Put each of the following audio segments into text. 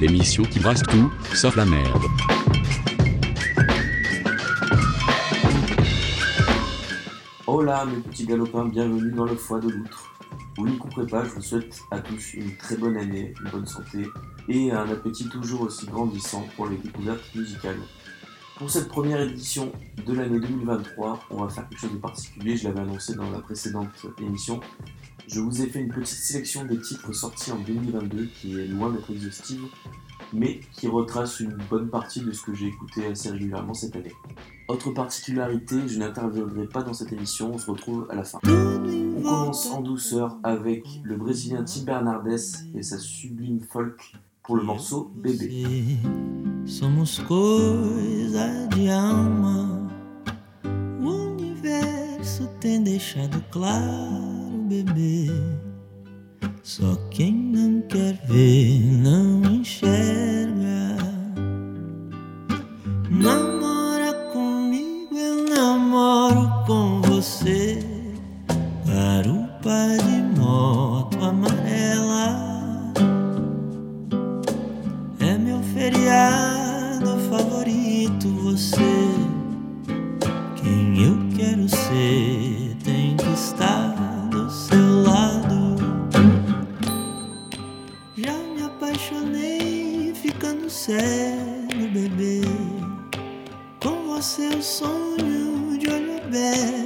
L'émission qui brasse tout, sauf la merde. Hola mes petits galopins, bienvenue dans le foie de l'outre. Vous n'y couperez pas, je vous souhaite à tous une très bonne année, une bonne santé et un appétit toujours aussi grandissant pour les découvertes musicales. Pour cette première édition de l'année 2023, on va faire quelque chose de particulier, je l'avais annoncé dans la précédente émission. Je vous ai fait une petite sélection des titres sortis en 2022 qui est loin d'être exhaustive, mais qui retrace une bonne partie de ce que j'ai écouté assez régulièrement cette année. Autre particularité, je n'interviendrai pas dans cette émission, on se retrouve à la fin. On commence en douceur avec le Brésilien Tim Bernardes et sa sublime folk pour le morceau Bébé. Somos universo bebê. Só quem não quer ver não enxerga. Namora comigo, eu namoro com você. Garupa de moto amarela. É meu feriado favorito, você. Cego, bebê. Com você eu sonho de olho aberto,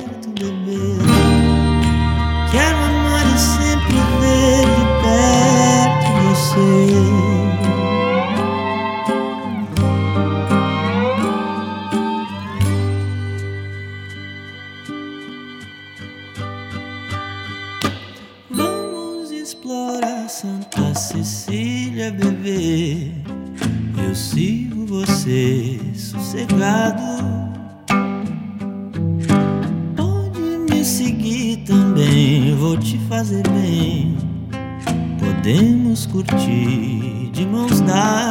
fazer bem. Podemos curtir de mãos dadas.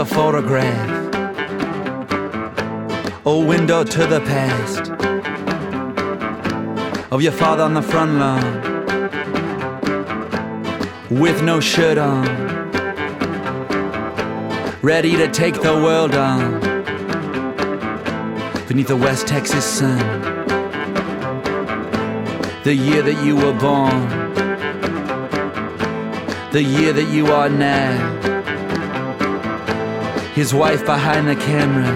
A photograph. A window to the past of your father on the front lawn with no shirt on, ready to take the world on beneath the West Texas sun. The year that you were born, the year that you are now. His wife behind the camera,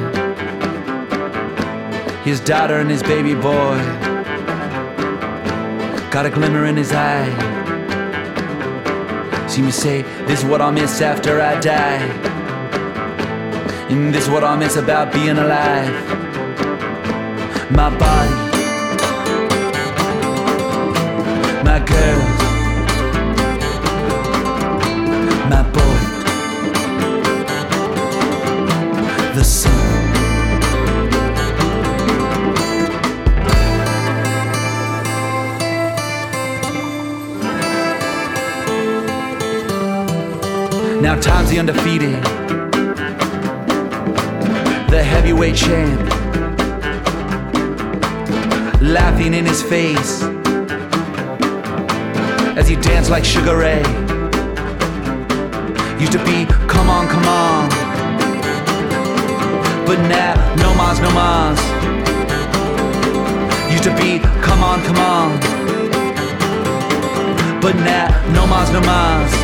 his daughter and his baby boy. Got a glimmer in his eye. See me say, This is what I'll miss after I die. And this is what I'll miss about being alive. My body, my girls, time's the undefeated, the heavyweight champ, laughing in his face as he danced like Sugar Ray. Used to be, come on, come on, but now no mas, no mas. Used to be, come on, come on, but now no mas, no mas.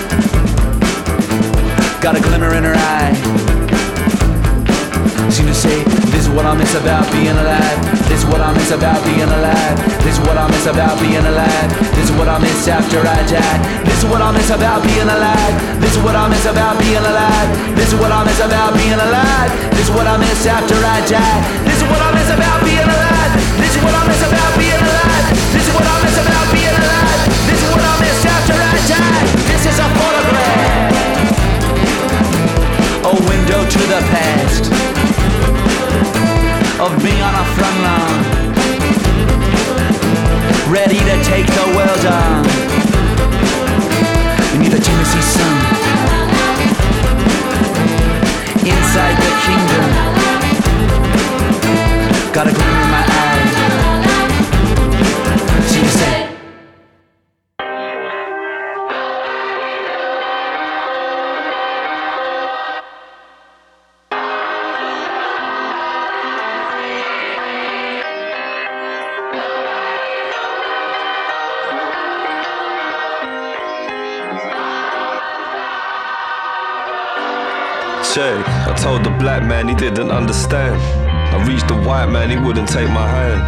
Got a glimmer in her eye. Seem to say, This is what I miss about being alive. This is what I miss about being alive. This is what I miss about being alive. This is what I miss after I die. This is what I miss about being alive. This is what I miss about being alive. This is what I miss about being alive. This is what I miss after I die. This is what I miss about being alive. This is what I miss about being alive. This is what I miss about being alive. This is what I miss after I die. This is a photograph a window to the past of me on a front lawn, ready to take the world on beneath the Tennessee sun, inside the kingdom. Got a glimmer in my eye. Told the black man he didn't understand. I reached the white man, he wouldn't take my hand.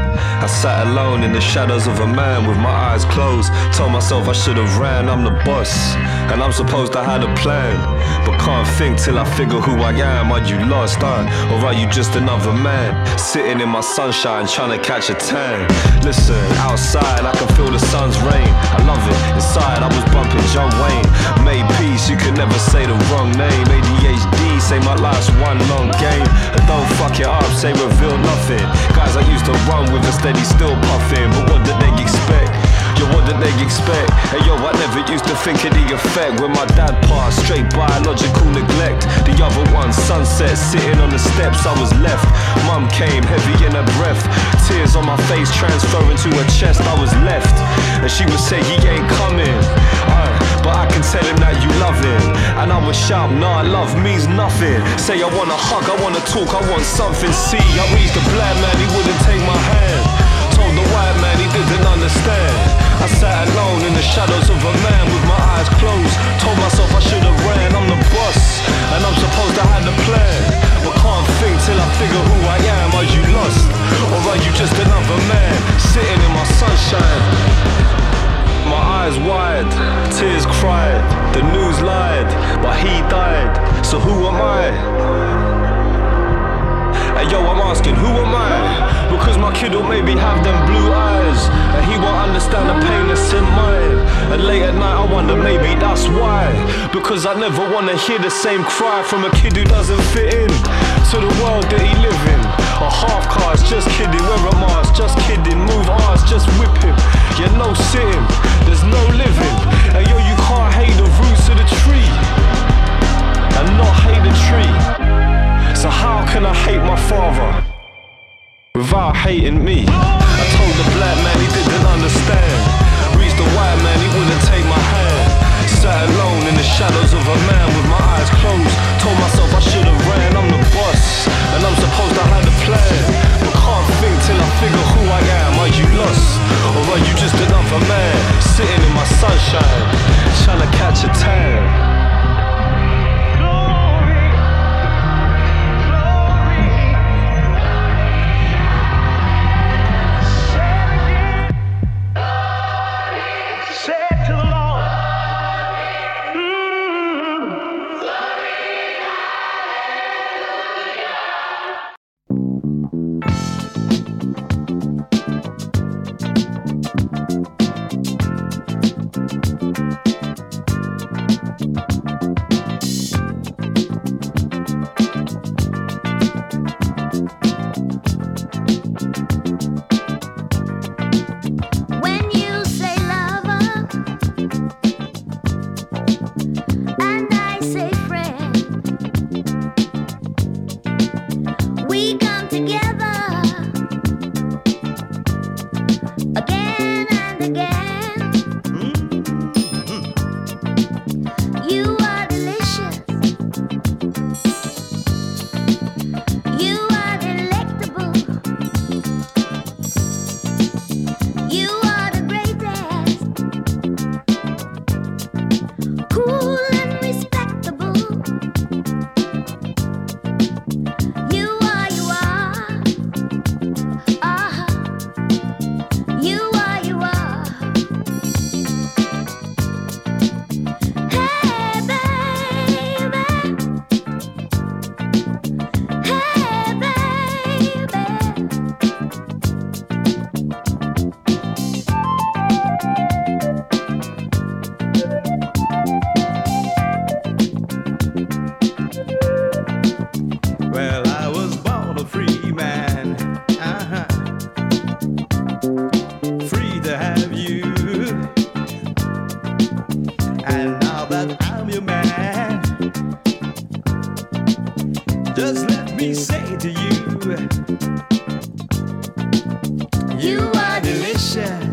I sat alone in the shadows of a man with my eyes closed. Told myself I should have ran, I'm the boss. And I'm supposed to have a plan. But can't think till I figure who I am. Are you lost, huh? Or are you just another man? Sitting in my sunshine trying to catch a tan. Listen, outside I can feel the sun's rain. I love it. Inside I was bumping John Wayne. Made peace, you can never say the wrong name. ADHD, say my life's one long game. And don't fuck it up, say reveal nothing. Guys I used to run with a steady still puffing. But what did they expect? Yo, what did they expect? Hey yo, I never used to think of the effect when my dad passed. Straight biological neglect. The other one, sunset, sitting on the steps, I was left. Mum came, heavy in her breath. Tears on my face, transferring to her chest, I was left. And she would say, He ain't coming. Uh, but I can tell him that you love him. And I would shout, Nah, love means nothing. Say, I wanna hug, I wanna talk, I want something. See, I reached the black man, he wouldn't take my hand. Told the white man he didn't understand. I sat alone in the shadows of a man with my eyes closed. Told myself I should have ran, I'm the boss. And I'm supposed to have the plan. But can't think till I figure who I am. Are you lost? Or are you just another man? My eyes wide, tears cried. The news lied, but he died. So who am I? Hey yo, I'm asking, who am I? Because my kid will maybe have them blue eyes, and he won't understand the pain that's in mine. And late at night, I wonder maybe that's why. Because I never wanna hear the same cry from a kid who doesn't fit in to the world that he live in. A half cars, just kidding, wear a mask, just kidding, move ours, just whip him. Yeah, no sitting, there's no living. And yo, you can't hate the roots of the tree and not hate the tree. So how can I hate my father? without hating me. I told the black man he didn't understand. Reached the white man, he wouldn't take my hand. Sat alone in the shadows of a man with my eyes closed. Told myself I should have ran, I'm the boss. And I'm supposed to have a plan. But can't think till I figure who I am. Are you lost? Or are you just another man? Sitting in my sunshine, trying to catch a tan. Just let me say to you, you are delicious.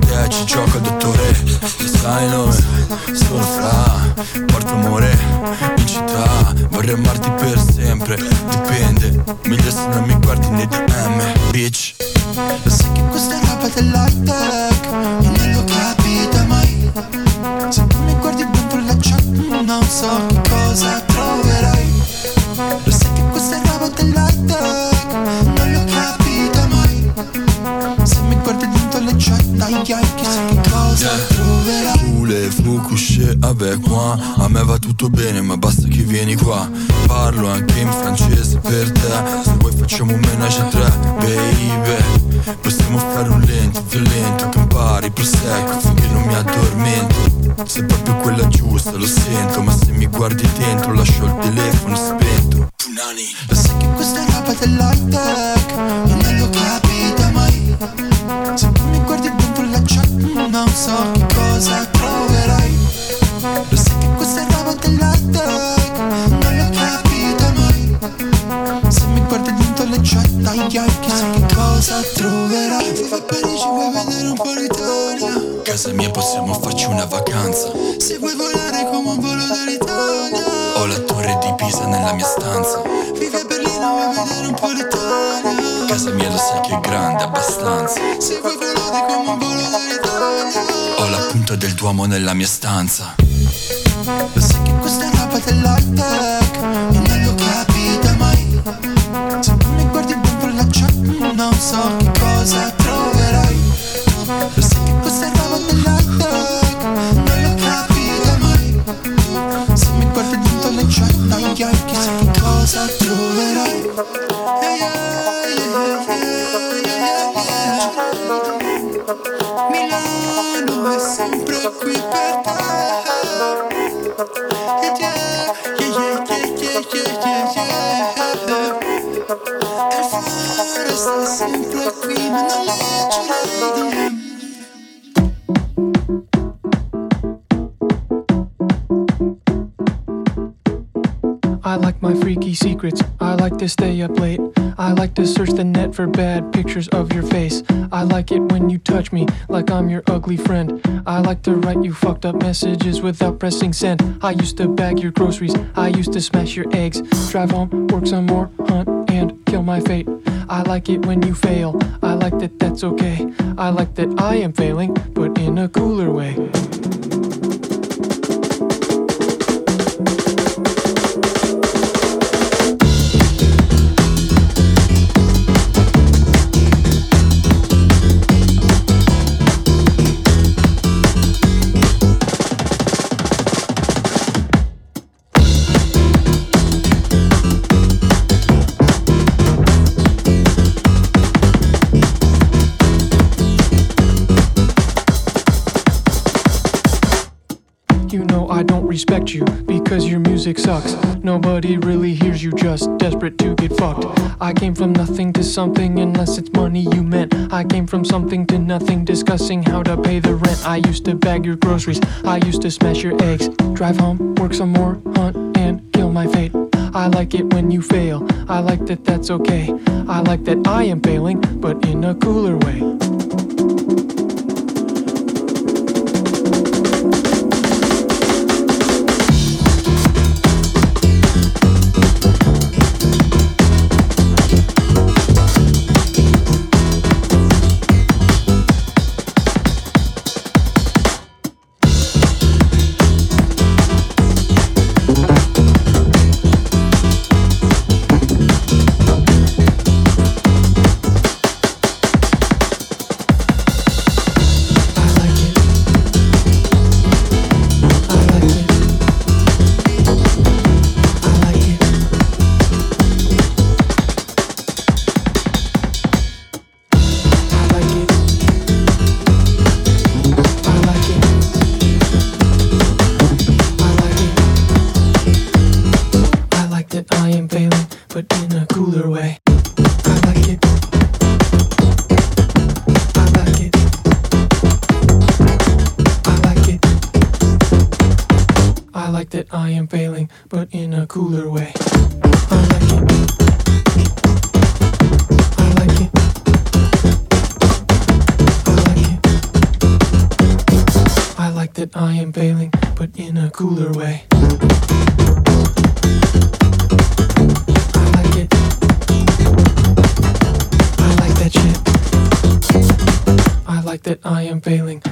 te ci gioca dottore. E sai nome, sono fra. Porto amore in città. Vorrei amarti per sempre, dipende. Meglio se non mi guardi nei DM, bitch. Lo sai che questa roba dell'high tech Coucher avec moi? A me va tutto bene ma basta che vieni qua. Parlo anche in francese per te Se vuoi facciamo un menage a tre, baby. Possiamo fare un lento, violento Campari, prosecco finché non mi addormento. Sei proprio quella giusta, lo sento Ma se mi guardi dentro lascio il telefono spento. Lo sai che questa roba dell'high tech non l'ho capita mai. Se tu mi guardi dentro la chat Non so che cosa troverai Lo sai che questa roba dell'high tech Non l'ho capita mai. Se mi guardi dentro le chat Agli occhi chissà che cosa troverai. Vivo a Parigi vuoi vedere un po' l'Italia Casa mia possiamo farci una vacanza. Se vuoi volare come un volo dall'Italia Ho la torre di Pisa nella mia stanza. Vivi a Berlino vuoi vedere un po' l'Italia. Casa mia lo sai che è grande abbastanza. Se vuoi volare come un volo dall'Italia Ho la punta del Duomo nella mia stanza Lo sai che questa è roba dell'high tech for bad pictures of your face. I like it when you touch me like I'm your ugly friend. I like to write you fucked up messages without pressing send. I used to bag your groceries. I used to smash your eggs. Drive home, work some more, hunt, and kill my fate. I like it when you fail. I like that that's okay. I like that I am failing, but in a cooler way. Respect you because your music sucks. Nobody really hears you, just desperate to get fucked. I came from nothing to something, unless it's money you meant. I came from something to nothing, discussing how to pay the rent. I used to bag your groceries, I used to smash your eggs. Drive home, work some more, hunt, and kill my fate. I like it when you fail, I like that that's okay. I like that I am failing, but in a cooler way. failing.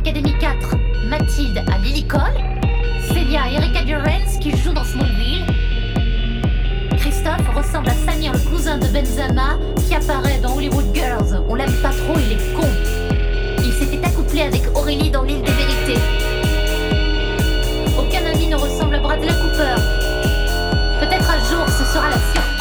Academy 4, Mathilde à Lily Cole, Célia Erika Durens qui joue dans Smallville, Christophe ressemble à Samir, le cousin de Benzama, qui apparaît dans Hollywood Girls. On l'aime pas trop, il est con. Il s'était accouplé avec Aurélie dans L'île des vérités. Aucun ami ne ressemble à Bradley Cooper. Peut-être un jour ce sera la surprise.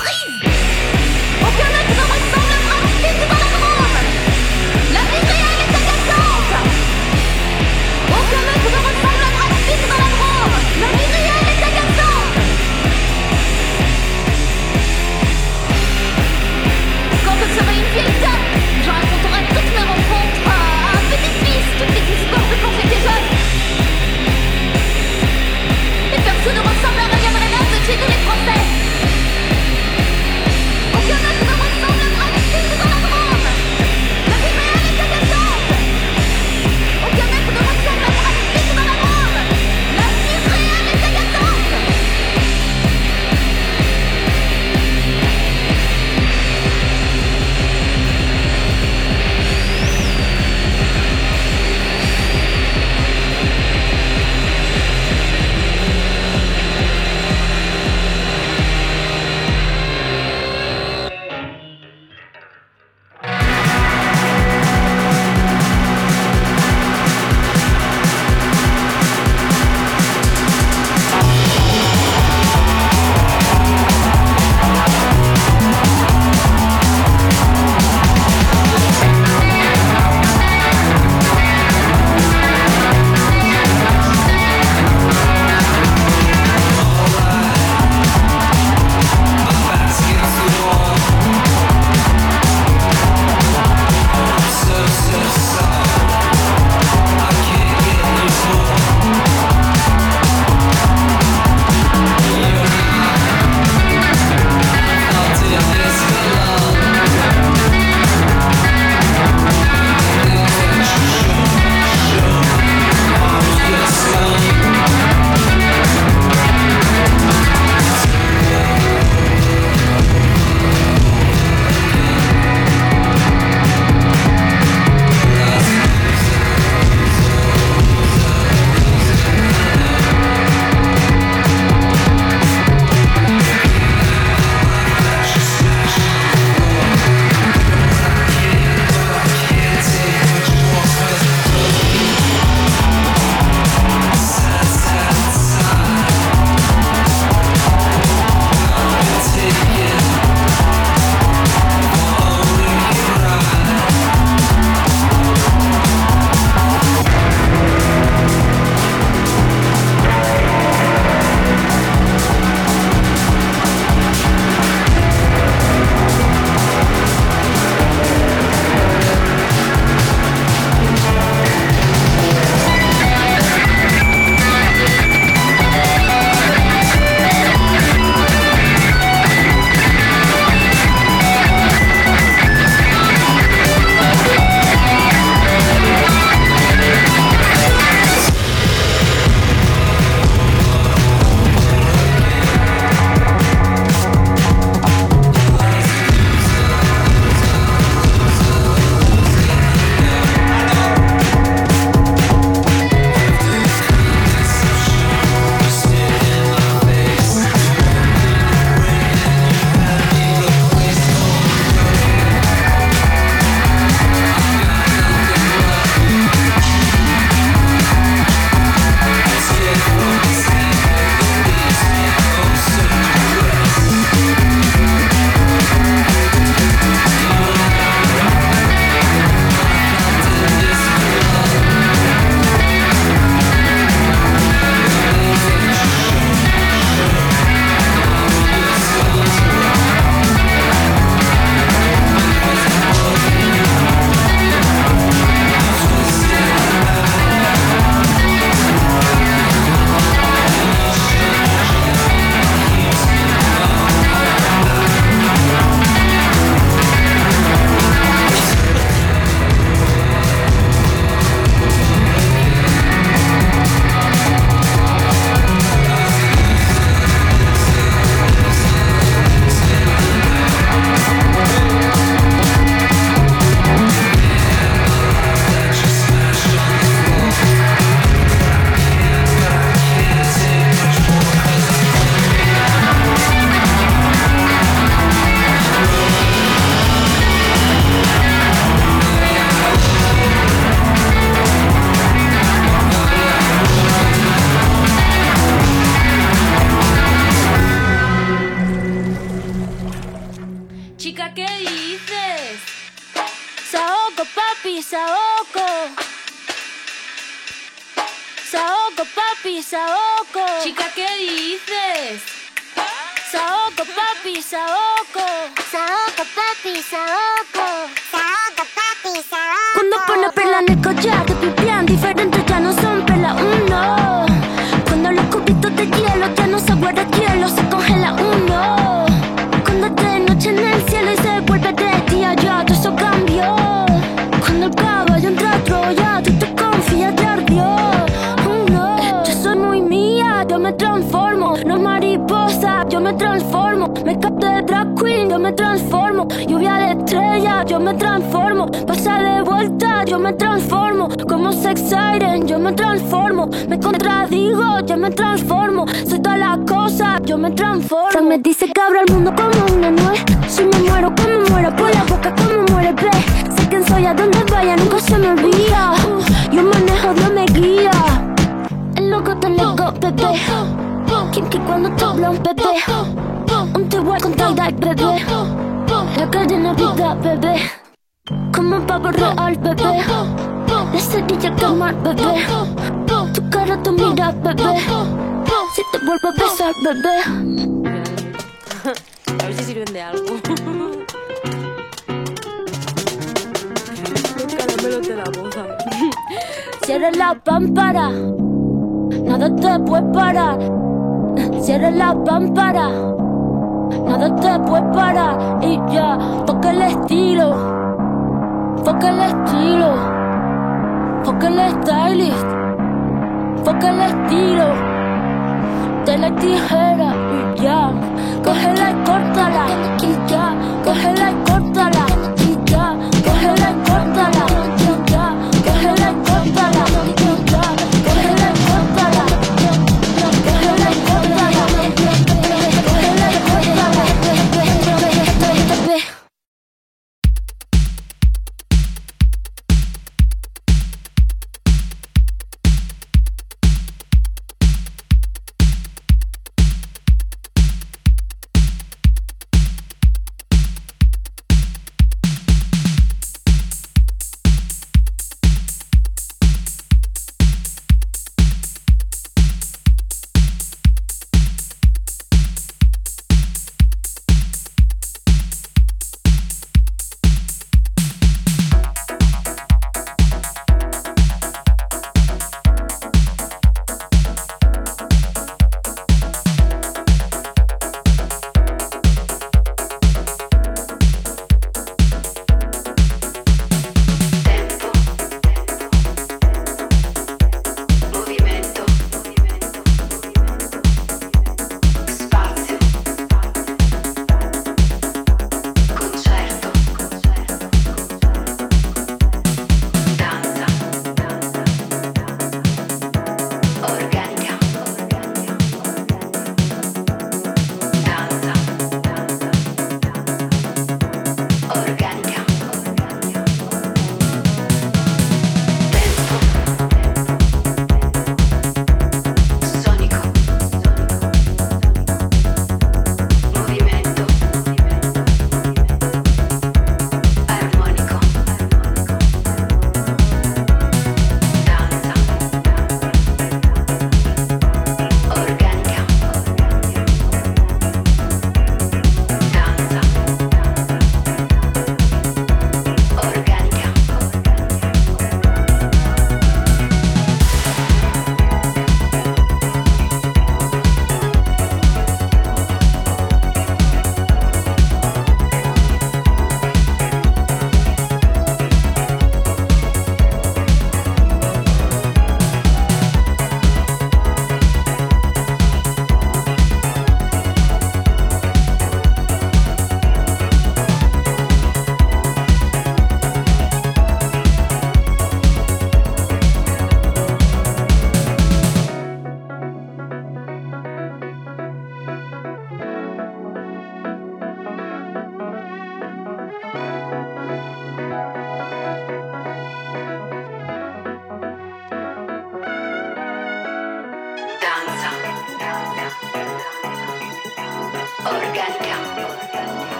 Saoco, papi, saoco. Saoco, papi, saoco. Saoco, papi, saoco. Cuando pone perla en el collar, te pipián diferentes transformo. Me capto de drag queen, yo me transformo. Lluvia de estrella, yo me transformo. Pasa de vuelta, yo me transformo. Como sex siren, yo me transformo. Me contradigo, yo me transformo. Soy todas las cosas, yo me transformo. Se me dice que abro el mundo como una nuez. Si me muero, como muero por la boca, como muere, ve. Sé quién soy, a donde vaya, nunca se me olvida. Yo manejo, Dios me guía. El loco te loco, bebé. Que cuando te habla un bebé. Un te voy con tie-dye, bebé. La cadena vida, bebé. Como un pavo real, bebé. La cerilla quemar, bebé. Tu cara, tu mira, bebé. Si te vuelvo a besar, bebé. A ver si sirven de algo. Los caramelos de la boca. Cierra la pámpara. Nada te puede parar. Cierra la pámpara. Nada te puede parar. Y ya, toca el estilo. Foca el estilo. Foca el stylist. Foca el estilo. De la tijera y ya. Cógela y córtala. Y ya. Cógela y córtala.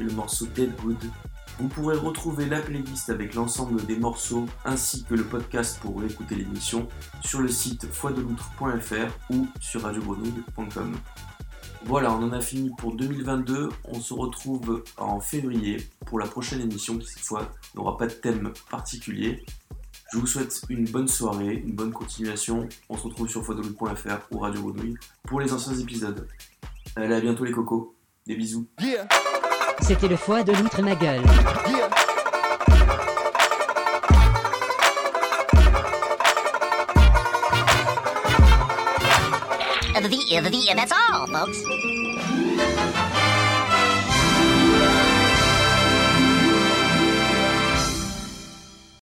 Et le morceau Dead Good. Vous pourrez retrouver la playlist avec l'ensemble des morceaux ainsi que le podcast pour écouter l'émission sur le site foideloutre.fr ou sur radiogrenouille.com. Voilà, on en a fini pour 2022. On se retrouve en février pour la prochaine émission qui cette fois n'aura pas de thème particulier. Je vous souhaite une bonne soirée, une bonne continuation. On se retrouve sur foideloutre.fr ou Radio pour les anciens épisodes. À bientôt les cocos. Des bisous. C'était le foie de l'outre ma gueule.